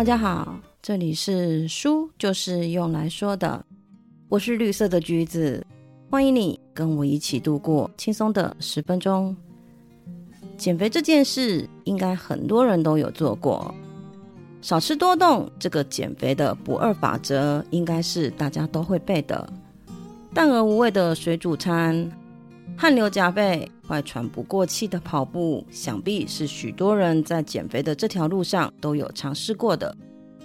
大家好，这里是书就是用来说的，我是绿色的橘子，欢迎你跟我一起度过轻松的十分钟。减肥这件事，应该很多人都有做过。少吃多动这个减肥的不二法则，应该是大家都会背的。淡而无味的水煮餐，汗流浃背、快喘不过气的跑步，想必是许多人在减肥的这条路上都有尝试过的。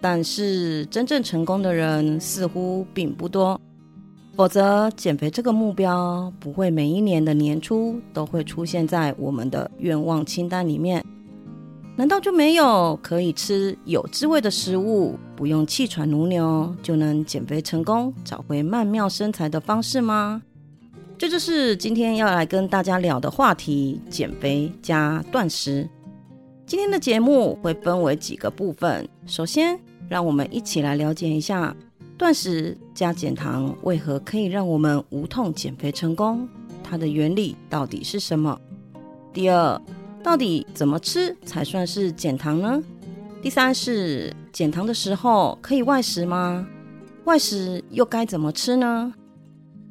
但是真正成功的人似乎并不多。否则，减肥这个目标不会每一年的年初都会出现在我们的愿望清单里面。难道就没有可以吃有滋味的食物，不用气喘如牛就能减肥成功、找回曼妙身材的方式吗？这就是今天要来跟大家聊的话题：减肥加断食。今天的节目会分为几个部分，首先让我们一起来了解一下。断食加减糖为何可以让我们无痛减肥成功？它的原理到底是什么？第二，到底怎么吃才算是减糖呢？第三是减糖的时候可以外食吗？外食又该怎么吃呢？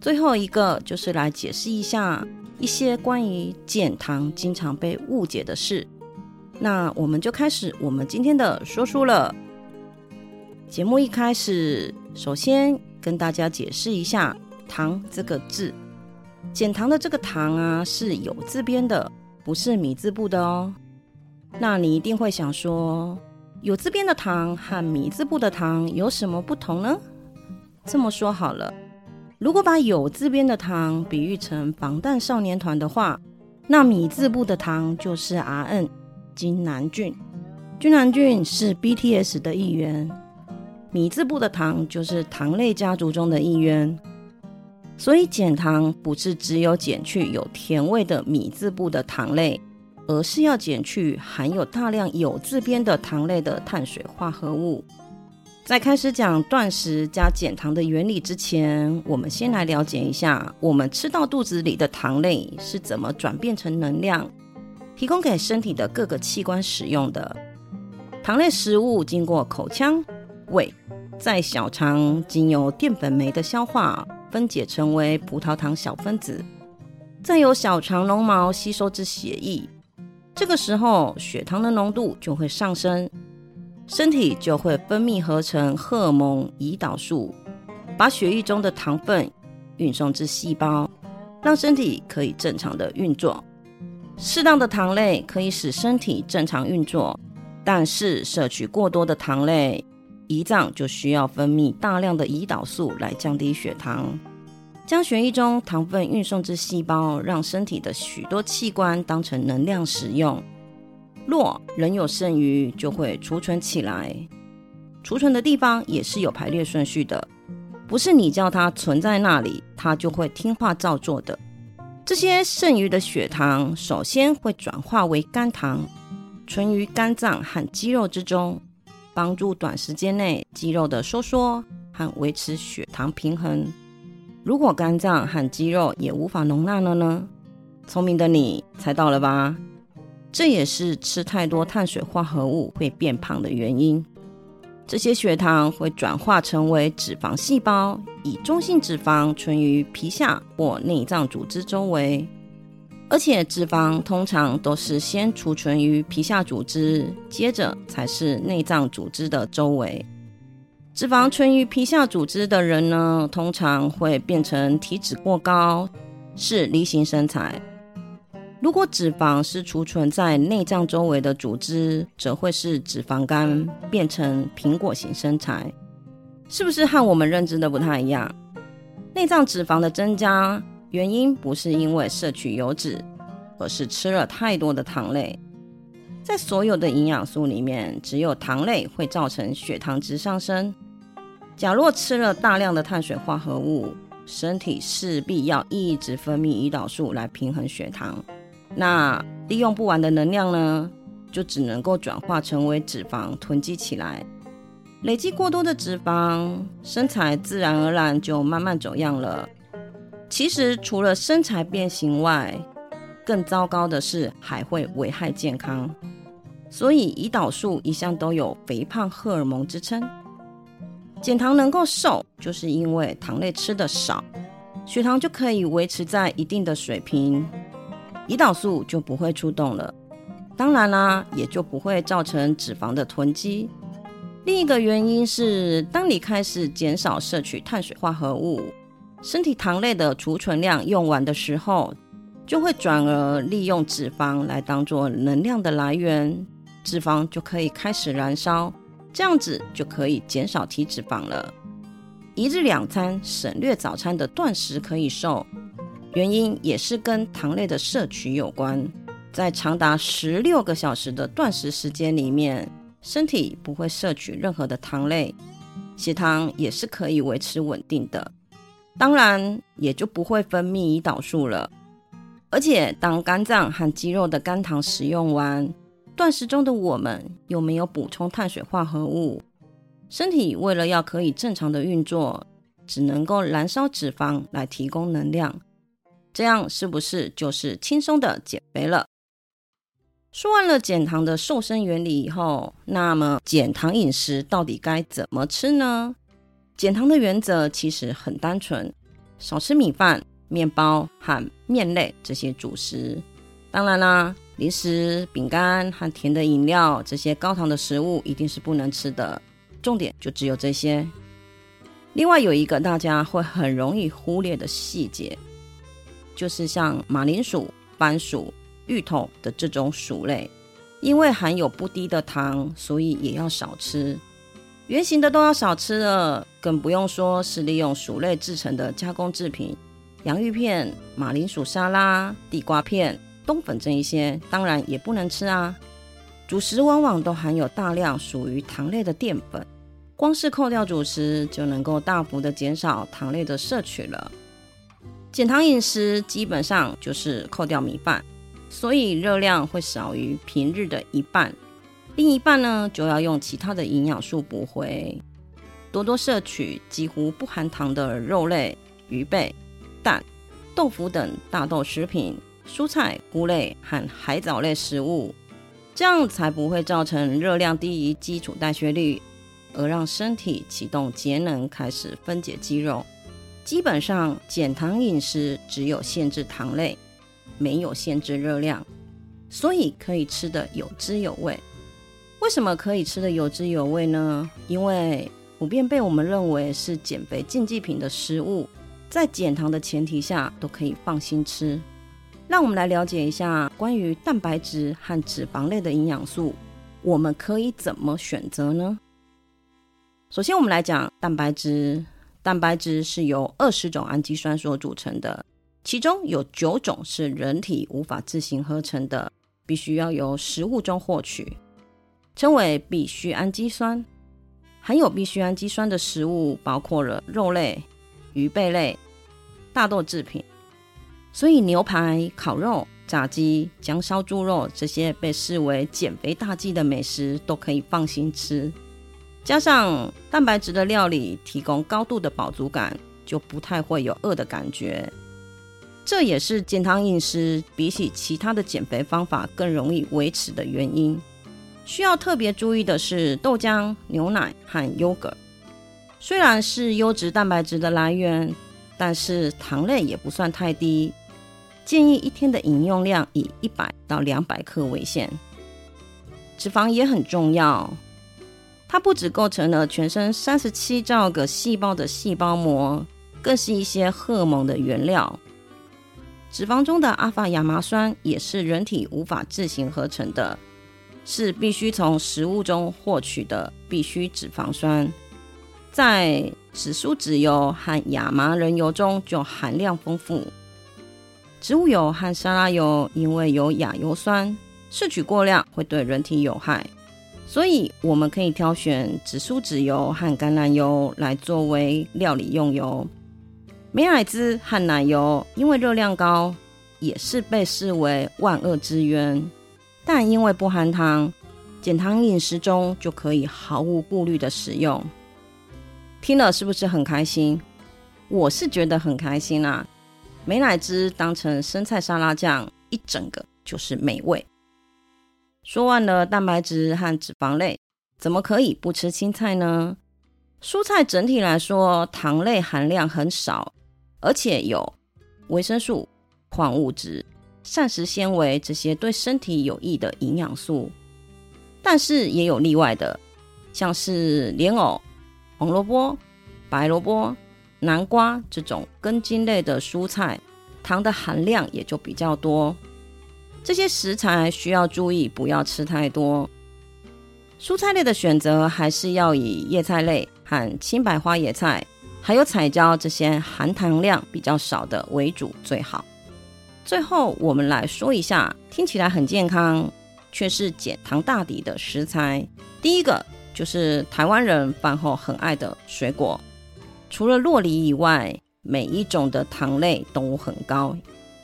最后一个就是来解释一下一些关于减糖经常被误解的事。那我们就开始我们今天的说书了。节目一开始。首先跟大家解释一下“糖”这个字，减糖的这个“糖”啊是有字边的，不是米字部的哦。那你一定会想说，有字边的“糖”和米字部的“糖”有什么不同呢？这么说好了，如果把有字边的“糖”比喻成防弹少年团的话，那米字部的“糖”就是 R.N. 金南俊。金南俊是 BTS 的一员。米字部的糖就是糖类家族中的一员，所以减糖不是只有减去有甜味的米字部的糖类，而是要减去含有大量有字边的糖类的碳水化合物。在开始讲断食加减糖的原理之前，我们先来了解一下我们吃到肚子里的糖类是怎么转变成能量，提供给身体的各个器官使用的。糖类食物经过口腔、胃。在小肠经由淀粉酶的消化，分解成为葡萄糖小分子，再由小肠绒毛吸收至血液。这个时候，血糖的浓度就会上升，身体就会分泌合成荷尔蒙胰岛素，把血液中的糖分运送至细胞，让身体可以正常的运作。适当的糖类可以使身体正常运作，但是摄取过多的糖类。胰脏就需要分泌大量的胰岛素来降低血糖，将血液中糖分运送至细胞，让身体的许多器官当成能量使用。若仍有剩余，就会储存起来。储存的地方也是有排列顺序的，不是你叫它存在那里，它就会听话照做的。这些剩余的血糖首先会转化为肝糖，存于肝脏和肌肉之中。帮助短时间内肌肉的收缩和维持血糖平衡。如果肝脏和肌肉也无法容纳了呢？聪明的你猜到了吧？这也是吃太多碳水化合物会变胖的原因。这些血糖会转化成为脂肪细胞，以中性脂肪存于皮下或内脏组织周围。而且脂肪通常都是先储存于皮下组织，接着才是内脏组织的周围。脂肪存于皮下组织的人呢，通常会变成体脂过高，是梨形身材。如果脂肪是储存在内脏周围的组织，则会是脂肪肝，变成苹果型身材。是不是和我们认知的不太一样？内脏脂肪的增加。原因不是因为摄取油脂，而是吃了太多的糖类。在所有的营养素里面，只有糖类会造成血糖值上升。假若吃了大量的碳水化合物，身体势必要一直分泌胰岛素来平衡血糖。那利用不完的能量呢，就只能够转化成为脂肪囤积起来。累积过多的脂肪，身材自然而然就慢慢走样了。其实除了身材变形外，更糟糕的是还会危害健康。所以胰岛素一向都有肥胖荷尔蒙之称。减糖能够瘦，就是因为糖类吃的少，血糖就可以维持在一定的水平，胰岛素就不会出动了。当然啦，也就不会造成脂肪的囤积。另一个原因是，当你开始减少摄取碳水化合物，身体糖类的储存量用完的时候，就会转而利用脂肪来当做能量的来源，脂肪就可以开始燃烧，这样子就可以减少体脂肪了。一日两餐省略早餐的断食可以瘦，原因也是跟糖类的摄取有关。在长达十六个小时的断食时间里面，身体不会摄取任何的糖类，血糖也是可以维持稳定的，当然也就不会分泌胰岛素了。而且，当肝脏和肌肉的肝糖使用完，断食中的我们又没有补充碳水化合物，身体为了要可以正常的运作，只能够燃烧脂肪来提供能量。这样是不是就是轻松的减肥了？说完了减糖的瘦身原理以后，那么减糖饮食到底该怎么吃呢？减糖的原则其实很单纯，少吃米饭、面包和面类这些主食。当然啦，零食、饼干和甜的饮料这些高糖的食物一定是不能吃的。重点就只有这些。另外有一个大家会很容易忽略的细节，就是像马铃薯、番薯。芋头的这种薯类，因为含有不低的糖，所以也要少吃。圆形的都要少吃了，更不用说是利用薯类制成的加工制品，洋芋片、马铃薯沙拉、地瓜片、冬粉这一些，当然也不能吃啊。主食往往都含有大量属于糖类的淀粉，光是扣掉主食，就能够大幅的减少糖类的摄取了。减糖饮食基本上就是扣掉米饭。所以热量会少于平日的一半，另一半呢就要用其他的营养素补回。多多摄取几乎不含糖的肉类、鱼贝、蛋、豆腐等大豆食品、蔬菜、菇类和海藻类食物，这样才不会造成热量低于基础代谢率，而让身体启动节能，开始分解肌肉。基本上减糖饮食只有限制糖类。没有限制热量，所以可以吃的有滋有味。为什么可以吃的有滋有味呢？因为普遍被我们认为是减肥禁忌品的食物，在减糖的前提下都可以放心吃。让我们来了解一下关于蛋白质和脂肪类的营养素，我们可以怎么选择呢？首先，我们来讲蛋白质。蛋白质是由二十种氨基酸所组成的。其中有九种是人体无法自行合成的，必须要由食物中获取，称为必需氨基酸。含有必需氨基酸的食物包括了肉类、鱼贝类、大豆制品，所以牛排、烤肉、炸鸡、姜烧猪肉这些被视为减肥大忌的美食都可以放心吃。加上蛋白质的料理提供高度的饱足感，就不太会有饿的感觉。这也是减糖饮食比起其他的减肥方法更容易维持的原因。需要特别注意的是，豆浆、牛奶和优格虽然是优质蛋白质的来源，但是糖类也不算太低，建议一天的饮用量以一百到两百克为限。脂肪也很重要，它不只构成了全身三十七兆个细胞的细胞膜，更是一些荷尔蒙的原料。脂肪中的阿法亚麻酸也是人体无法自行合成的，是必须从食物中获取的必需脂肪酸，在紫苏籽油和亚麻仁油中就含量丰富。植物油和沙拉油因为有亚油酸，摄取过量会对人体有害，所以我们可以挑选紫苏籽油和橄榄油来作为料理用油。美乃滋和奶油因为热量高，也是被视为万恶之源。但因为不含糖，减糖饮食中就可以毫无顾虑的使用。听了是不是很开心？我是觉得很开心啦。美乃滋当成生菜沙拉酱，一整个就是美味。说完了蛋白质和脂肪类，怎么可以不吃青菜呢？蔬菜整体来说，糖类含量很少，而且有维生素、矿物质、膳食纤维这些对身体有益的营养素。但是也有例外的，像是莲藕、红萝卜、白萝卜、南瓜这种根茎类的蔬菜，糖的含量也就比较多。这些食材需要注意，不要吃太多。蔬菜类的选择还是要以叶菜类和青白花野菜，还有彩椒这些含糖量比较少的为主最好。最后，我们来说一下听起来很健康，却是减糖大底的食材。第一个就是台湾人饭后很爱的水果，除了洛梨以外，每一种的糖类都很高。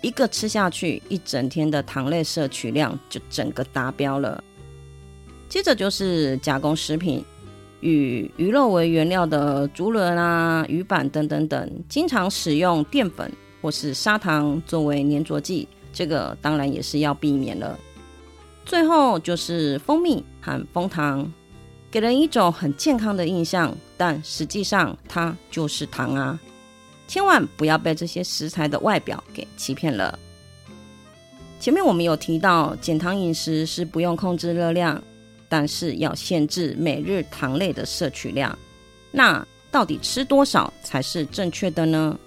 一个吃下去，一整天的糖类摄取量就整个达标了。接着就是加工食品，以鱼肉为原料的竹轮啊、鱼板等等等，经常使用淀粉或是砂糖作为粘着剂，这个当然也是要避免了。最后就是蜂蜜和蜂糖，给人一种很健康的印象，但实际上它就是糖啊。千万不要被这些食材的外表给欺骗了。前面我们有提到，减糖饮食是不用控制热量，但是要限制每日糖类的摄取量。那到底吃多少才是正确的呢？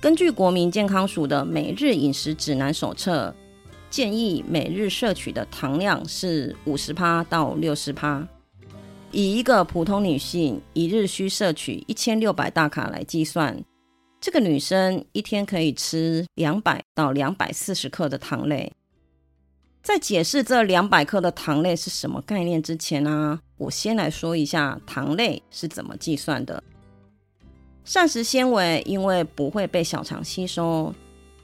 根据国民健康署的每日饮食指南手册，建议每日摄取的糖量是五十趴到六十趴。以一个普通女性一日需摄取一千六百大卡来计算。这个女生一天可以吃两百到两百四十克的糖类。在解释这两百克的糖类是什么概念之前呢，我先来说一下糖类是怎么计算的。膳食纤维因为不会被小肠吸收，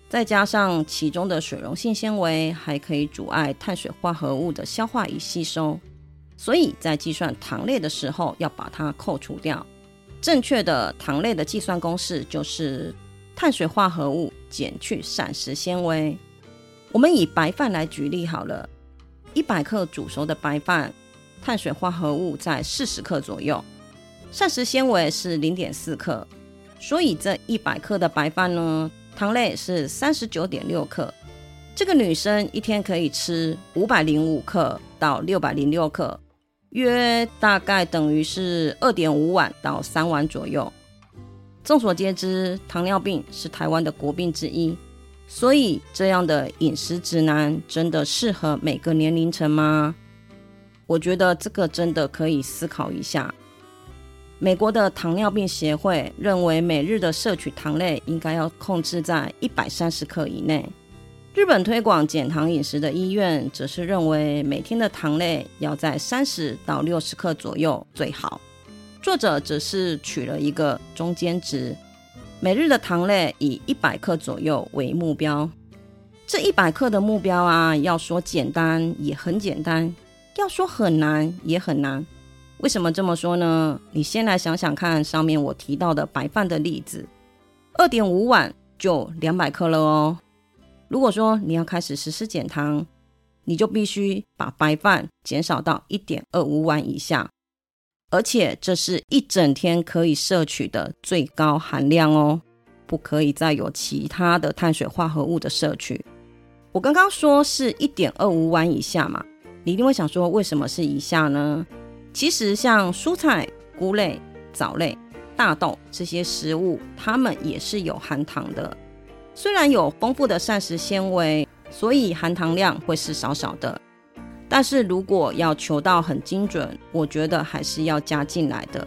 再加上其中的水溶性纤维还可以阻碍碳水化合物的消化与吸收，所以在计算糖类的时候要把它扣除掉。正确的糖类的计算公式就是碳水化合物减去膳食纤维。我们以白饭来举例好了，一百克煮熟的白饭，碳水化合物在四十克左右，膳食纤维是零点四克，所以这一百克的白饭呢，糖类是三十九点六克。这个女生一天可以吃五百零五克到六百零六克。约大概等于是二点五碗到三碗左右。众所皆知，糖尿病是台湾的国病之一，所以这样的饮食指南真的适合每个年龄层吗？我觉得这个真的可以思考一下。美国的糖尿病协会认为，每日的摄取糖类应该要控制在一百三十克以内。日本推广减糖饮食的医院则是认为，每天的糖类要在三十到六十克左右最好。作者则是取了一个中间值，每日的糖类以一百克左右为目标。这一百克的目标啊，要说简单也很简单，要说很难也很难。为什么这么说呢？你先来想想看，上面我提到的白饭的例子，二点五碗就两百克了哦。如果说你要开始实施减糖，你就必须把白饭减少到一点二五碗以下，而且这是一整天可以摄取的最高含量哦，不可以再有其他的碳水化合物的摄取。我刚刚说是一点二五碗以下嘛，你一定会想说为什么是以下呢？其实像蔬菜、菇类、藻类、大豆这些食物，它们也是有含糖的。虽然有丰富的膳食纤维，所以含糖量会是少少的，但是如果要求到很精准，我觉得还是要加进来的。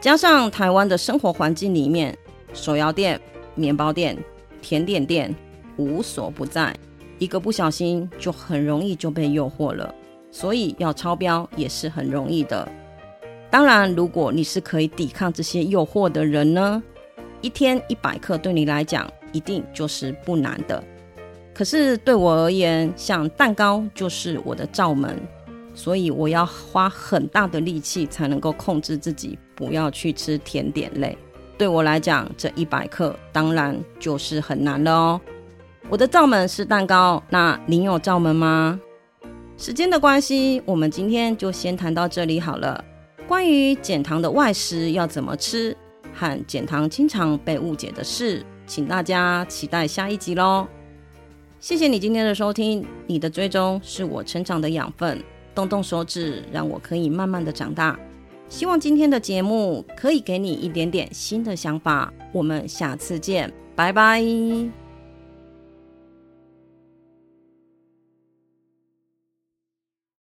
加上台湾的生活环境里面，手摇店、面包店、甜点店无所不在，一个不小心就很容易就被诱惑了，所以要超标也是很容易的。当然，如果你是可以抵抗这些诱惑的人呢，一天一百克对你来讲。一定就是不难的，可是对我而言，像蛋糕就是我的罩门，所以我要花很大的力气才能够控制自己不要去吃甜点类。对我来讲，这一百克当然就是很难了哦。我的罩门是蛋糕，那您有罩门吗？时间的关系，我们今天就先谈到这里好了。关于减糖的外食要怎么吃，和减糖经常被误解的事，请大家期待下一集喽。谢谢你今天的收听，你的追踪是我成长的养分，动动手指，让我可以慢慢的长大。希望今天的节目可以给你一点点新的想法。我们下次见，拜拜。